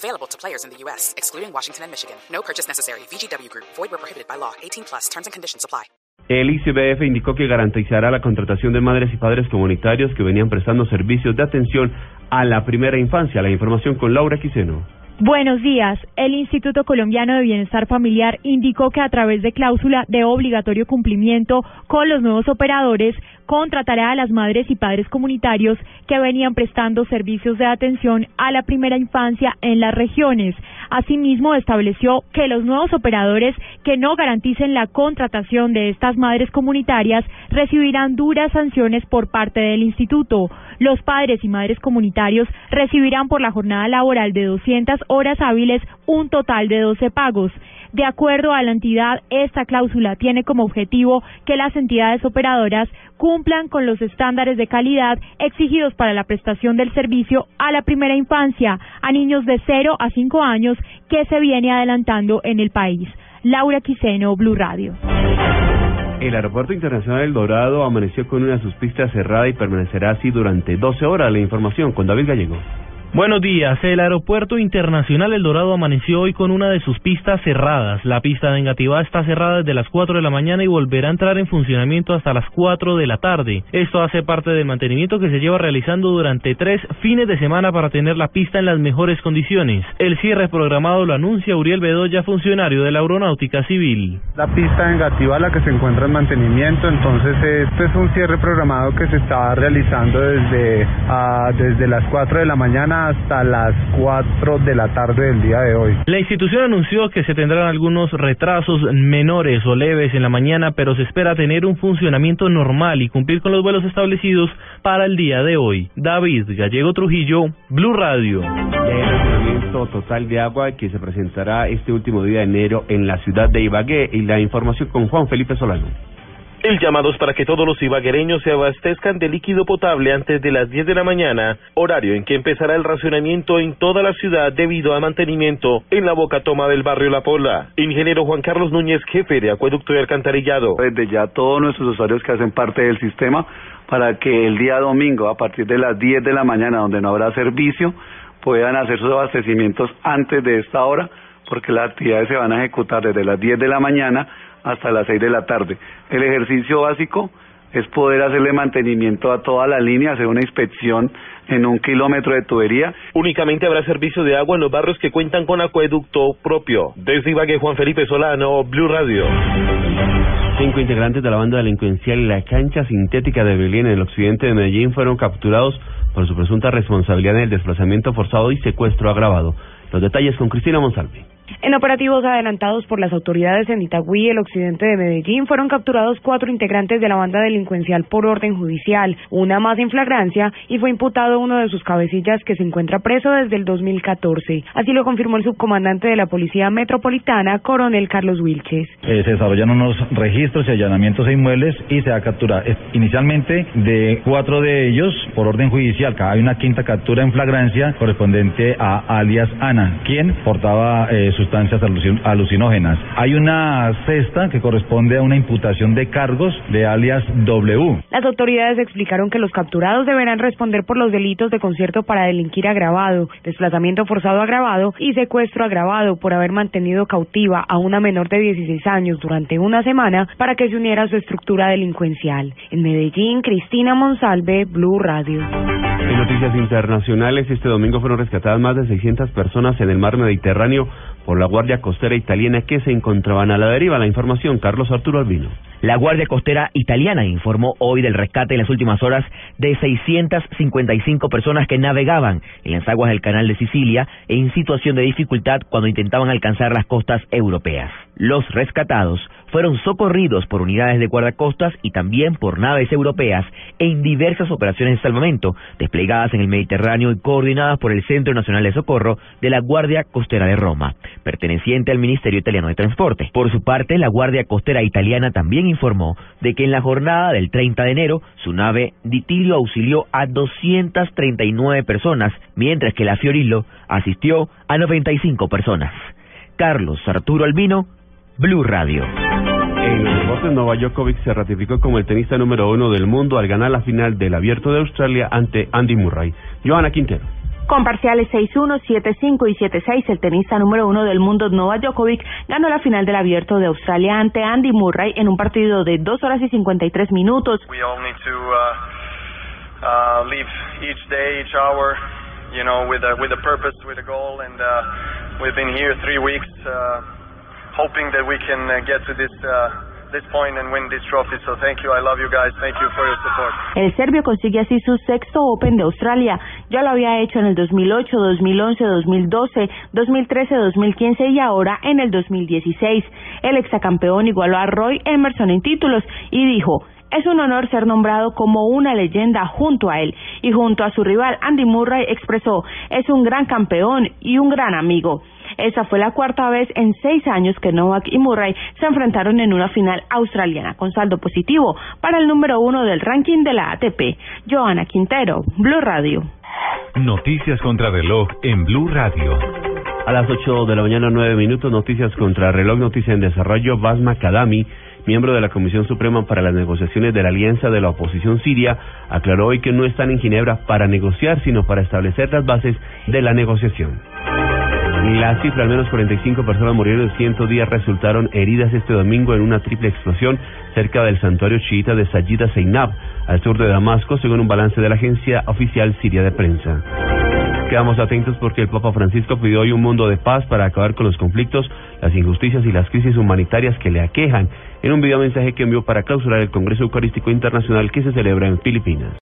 Available to players in the U.S., excluding Washington and Michigan. No purchase necessary. VGW Group. Void where prohibited by law. 18 plus. Terms and conditions apply. El ICBF indicó que garantizará la contratación de madres y padres comunitarios que venían prestando servicios de atención a la primera infancia. La información con Laura Quiseno. Buenos días. El Instituto Colombiano de Bienestar Familiar indicó que a través de cláusula de obligatorio cumplimiento con los nuevos operadores contratará a las madres y padres comunitarios que venían prestando servicios de atención a la primera infancia en las regiones. Asimismo, estableció que los nuevos operadores que no garanticen la contratación de estas madres comunitarias recibirán duras sanciones por parte del instituto. Los padres y madres comunitarios recibirán por la jornada laboral de 200 horas hábiles un total de 12 pagos. De acuerdo a la entidad, esta cláusula tiene como objetivo que las entidades operadoras cumplan con los estándares de calidad exigidos para la prestación del servicio a la primera infancia, a niños de 0 a 5 años que se viene adelantando en el país. Laura Quiseno, Blue Radio. El Aeropuerto Internacional El Dorado amaneció con una de sus pistas cerrada y permanecerá así durante 12 horas. La información con David Gallego. Buenos días. El Aeropuerto Internacional El Dorado amaneció hoy con una de sus pistas cerradas. La pista de Engativá está cerrada desde las 4 de la mañana y volverá a entrar en funcionamiento hasta las 4 de la tarde. Esto hace parte del mantenimiento que se lleva realizando durante tres fines de semana para tener la pista en las mejores condiciones. El cierre programado lo anuncia Uriel Bedoya, funcionario de la Aeronáutica Civil. La pista de Engativá la que se encuentra en mantenimiento, entonces este es un cierre programado que se está realizando desde, uh, desde las 4 de la mañana hasta las 4 de la tarde del día de hoy. La institución anunció que se tendrán algunos retrasos menores o leves en la mañana, pero se espera tener un funcionamiento normal y cumplir con los vuelos establecidos para el día de hoy. David Gallego Trujillo, Blue Radio. Total de agua que se presentará este último día de enero en la ciudad de Ibagué y la información con Juan Felipe Solano. El llamado es para que todos los ibaguereños se abastezcan de líquido potable antes de las 10 de la mañana, horario en que empezará el racionamiento en toda la ciudad debido a mantenimiento en la boca toma del barrio La Pola. Ingeniero Juan Carlos Núñez, jefe de Acueducto y Alcantarillado. Desde ya todos nuestros usuarios que hacen parte del sistema para que el día domingo a partir de las 10 de la mañana donde no habrá servicio puedan hacer sus abastecimientos antes de esta hora porque las actividades se van a ejecutar desde las 10 de la mañana hasta las 6 de la tarde. El ejercicio básico es poder hacerle mantenimiento a toda la línea, hacer una inspección en un kilómetro de tubería. Únicamente habrá servicio de agua en los barrios que cuentan con acueducto propio. Desde Ibagué, Juan Felipe Solano, Blue Radio. Cinco integrantes de la banda delincuencial La Cancha Sintética de Belén en el occidente de Medellín fueron capturados por su presunta responsabilidad en el desplazamiento forzado y secuestro agravado. Los detalles con Cristina Monsalve. En operativos adelantados por las autoridades en Itagüí, el occidente de Medellín, fueron capturados cuatro integrantes de la banda delincuencial por orden judicial, una más en flagrancia, y fue imputado uno de sus cabecillas que se encuentra preso desde el 2014. Así lo confirmó el subcomandante de la Policía Metropolitana, coronel Carlos Wilches. Eh, se desarrollan unos registros y allanamientos de inmuebles y se ha capturado inicialmente de cuatro de ellos por orden judicial. Hay una quinta captura en flagrancia correspondiente a alias Ana, quien portaba eh, sustancias alucinógenas. Hay una cesta que corresponde a una imputación de cargos de alias W. Las autoridades explicaron que los capturados deberán responder por los delitos de concierto para delinquir agravado, desplazamiento forzado agravado y secuestro agravado por haber mantenido cautiva a una menor de 16 años durante una semana para que se uniera a su estructura delincuencial. En Medellín, Cristina Monsalve, Blue Radio. En noticias internacionales, este domingo fueron rescatadas más de 600 personas en el mar Mediterráneo por la Guardia Costera Italiana que se encontraban a la deriva. La información, Carlos Arturo Albino. La Guardia Costera Italiana informó hoy del rescate en las últimas horas de 655 personas que navegaban en las aguas del Canal de Sicilia en situación de dificultad cuando intentaban alcanzar las costas europeas. Los rescatados fueron socorridos por unidades de guardacostas y también por naves europeas en diversas operaciones de salvamento desplegadas en el Mediterráneo y coordinadas por el Centro Nacional de Socorro de la Guardia Costera de Roma, perteneciente al Ministerio Italiano de Transporte. Por su parte, la Guardia Costera Italiana también informó de que en la jornada del 30 de enero su nave Ditilio auxilió a 239 personas, mientras que la Fiorillo asistió a 95 personas. Carlos Arturo Albino, Blue Radio. En los deportes, Novak Djokovic se ratificó como el tenista número uno del mundo al ganar la final del Abierto de Australia ante Andy Murray. Johanna Quintero. Con parciales 6-1, 7-5 y 7-6, el tenista número uno del mundo, Novak Djokovic, ganó la final del Abierto de Australia ante Andy Murray en un partido de 2 horas y 53 minutos. We all need to uh, uh, live each day, each hour, you know, with a, with a purpose, with a goal, and uh, we've been here three weeks, uh, hoping that we can uh, get to this. Uh, this point and win this trophy. So thank you. I love you guys. Thank you for your support. El serbio consigue así su sexto Open de Australia. Ya lo había hecho en el 2008, 2011, 2012, 2013, 2015 y ahora en el 2016. El exacampeón igualó a Roy Emerson en títulos y dijo, es un honor ser nombrado como una leyenda junto a él y junto a su rival Andy Murray expresó, es un gran campeón y un gran amigo. Esa fue la cuarta vez en seis años que Novak y Murray se enfrentaron en una final australiana con saldo positivo para el número uno del ranking de la ATP. Joana Quintero, Blue Radio. Noticias contra reloj en Blue Radio. A las 8 de la mañana, 9 minutos, noticias contra reloj, noticia en desarrollo. Basma Kadami, miembro de la Comisión Suprema para las negociaciones de la Alianza de la Oposición Siria, aclaró hoy que no están en Ginebra para negociar, sino para establecer las bases de la negociación. La cifra, al menos 45 personas murieron y 110 resultaron heridas este domingo en una triple explosión cerca del santuario chiita de Sayida Seinab, al sur de Damasco, según un balance de la agencia oficial siria de prensa. Quedamos atentos porque el Papa Francisco pidió hoy un mundo de paz para acabar con los conflictos, las injusticias y las crisis humanitarias que le aquejan, en un video mensaje que envió para clausurar el Congreso Eucarístico Internacional que se celebra en Filipinas.